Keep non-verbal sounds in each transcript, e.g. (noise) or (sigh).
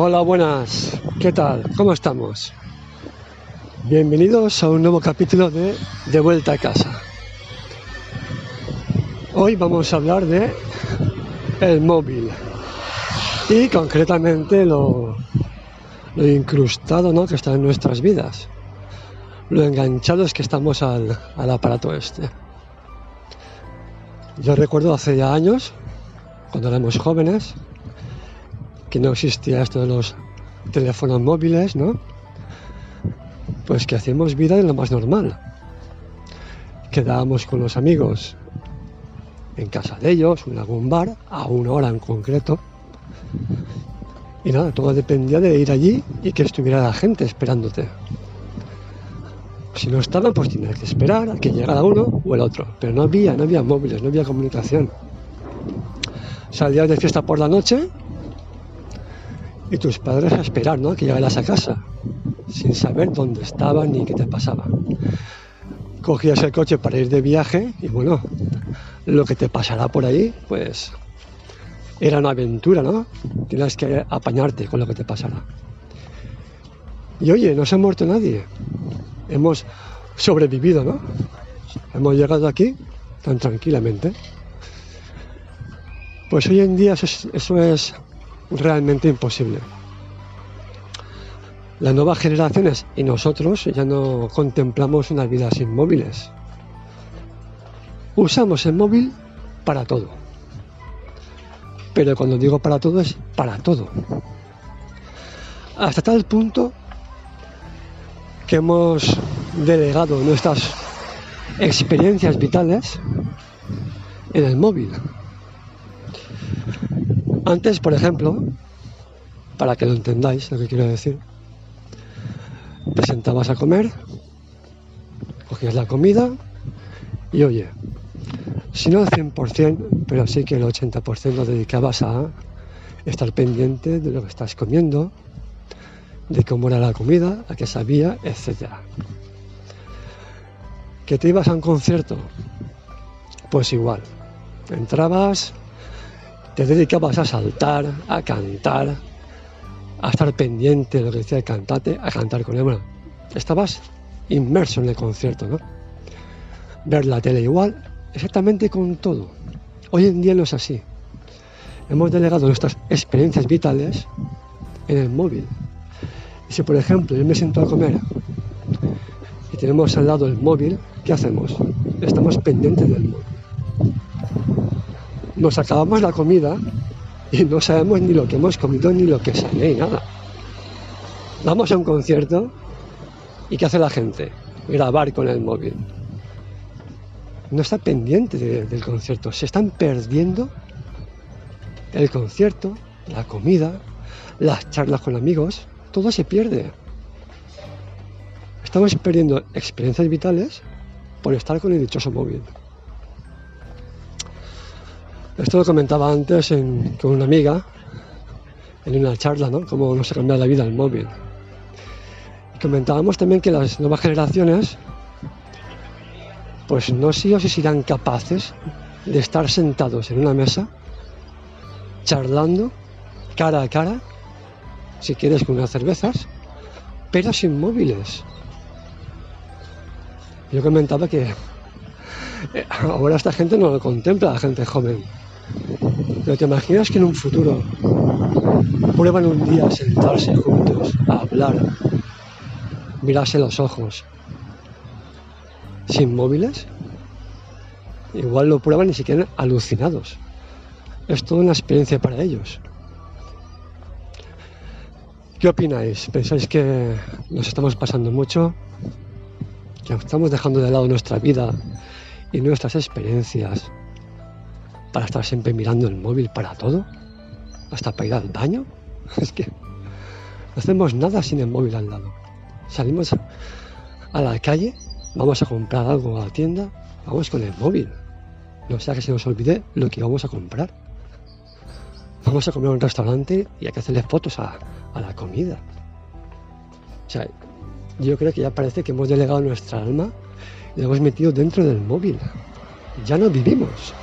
Hola, buenas. ¿Qué tal? ¿Cómo estamos? Bienvenidos a un nuevo capítulo de De vuelta a casa. Hoy vamos a hablar de el móvil y concretamente lo, lo incrustado ¿no? que está en nuestras vidas, lo enganchados que estamos al, al aparato este. Yo recuerdo hace ya años, cuando éramos jóvenes, que no existía esto de los teléfonos móviles, ¿no? Pues que hacíamos vida de lo más normal. Quedábamos con los amigos en casa de ellos, en algún bar, a una hora en concreto. Y nada, todo dependía de ir allí y que estuviera la gente esperándote. Si no estaban, pues tenías que esperar a que llegara uno o el otro. Pero no había, no había móviles, no había comunicación. Salías de fiesta por la noche y tus padres a esperar, ¿no? Que llegaras a casa, sin saber dónde estaban ni qué te pasaba. Cogías el coche para ir de viaje y bueno, lo que te pasará por ahí, pues era una aventura, ¿no? Tienes que apañarte con lo que te pasará. Y oye, no se ha muerto nadie. Hemos sobrevivido, ¿no? Hemos llegado aquí tan tranquilamente. Pues hoy en día eso es, eso es realmente imposible. Las nuevas generaciones y nosotros ya no contemplamos una vida sin móviles. Usamos el móvil para todo. Pero cuando digo para todo es para todo. Hasta tal punto que hemos delegado nuestras experiencias vitales en el móvil. Antes, por ejemplo, para que lo entendáis lo que quiero decir, te sentabas a comer, cogías la comida y oye, si no el 100%, pero sí que el 80% lo dedicabas a estar pendiente de lo que estás comiendo, de cómo era la comida, a qué sabía, etc. ¿Que te ibas a un concierto? Pues igual. Entrabas, te dedicabas a saltar, a cantar, a estar pendiente de lo que decía el cantante, a cantar con él. Bueno, estabas inmerso en el concierto, ¿no? Ver la tele igual, exactamente con todo. Hoy en día no es así. Hemos delegado nuestras experiencias vitales en el móvil. Si, por ejemplo, yo me siento a comer y tenemos al lado el móvil, ¿qué hacemos? Estamos pendientes del móvil nos acabamos la comida y no sabemos ni lo que hemos comido ni lo que sale, ni nada. Vamos a un concierto y ¿qué hace la gente? Grabar con el móvil. No está pendiente del concierto, se están perdiendo el concierto, la comida, las charlas con amigos, todo se pierde. Estamos perdiendo experiencias vitales por estar con el dichoso móvil. Esto lo comentaba antes con una amiga en una charla, ¿no? Cómo nos ha cambiado la vida el móvil. Comentábamos también que las nuevas generaciones, pues no sé si serán capaces de estar sentados en una mesa, charlando, cara a cara, si quieres con unas cervezas, pero sin móviles. Yo comentaba que eh, ahora esta gente no lo contempla, la gente joven. Pero te imaginas que en un futuro prueban un día sentarse juntos, a hablar, mirarse los ojos, sin móviles. Igual lo prueban y se quedan alucinados. Es toda una experiencia para ellos. ¿Qué opináis? ¿Pensáis que nos estamos pasando mucho? ¿Que estamos dejando de lado nuestra vida y nuestras experiencias para estar siempre mirando el móvil para todo, hasta para ir al baño. (laughs) Es que no hacemos nada sin el móvil al lado. Salimos a la calle, vamos a comprar algo a la tienda, vamos con el móvil. No sea que se nos olvide lo que vamos a comprar. Vamos a comer a un restaurante y hay que hacerle fotos a, a la comida. O sea, yo creo que ya parece que hemos delegado nuestra alma y la hemos metido dentro del móvil. Ya no vivimos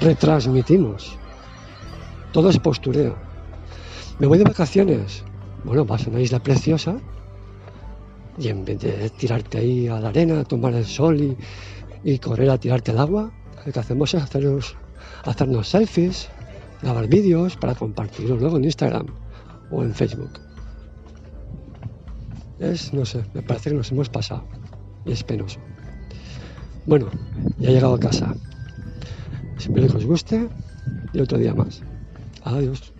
retransmitimos. Todo es postureo. Me voy de vacaciones. Bueno, vas a una isla preciosa y en vez de tirarte ahí a la arena, tomar el sol y, y correr a tirarte al agua, lo que hacemos es hacernos, hacernos selfies, grabar vídeos para compartirlos luego en Instagram o en Facebook. Es, no sé, me parece que nos hemos pasado y es penoso. Bueno, ya he llegado a casa. Espero que os guste y otro día más. Adiós.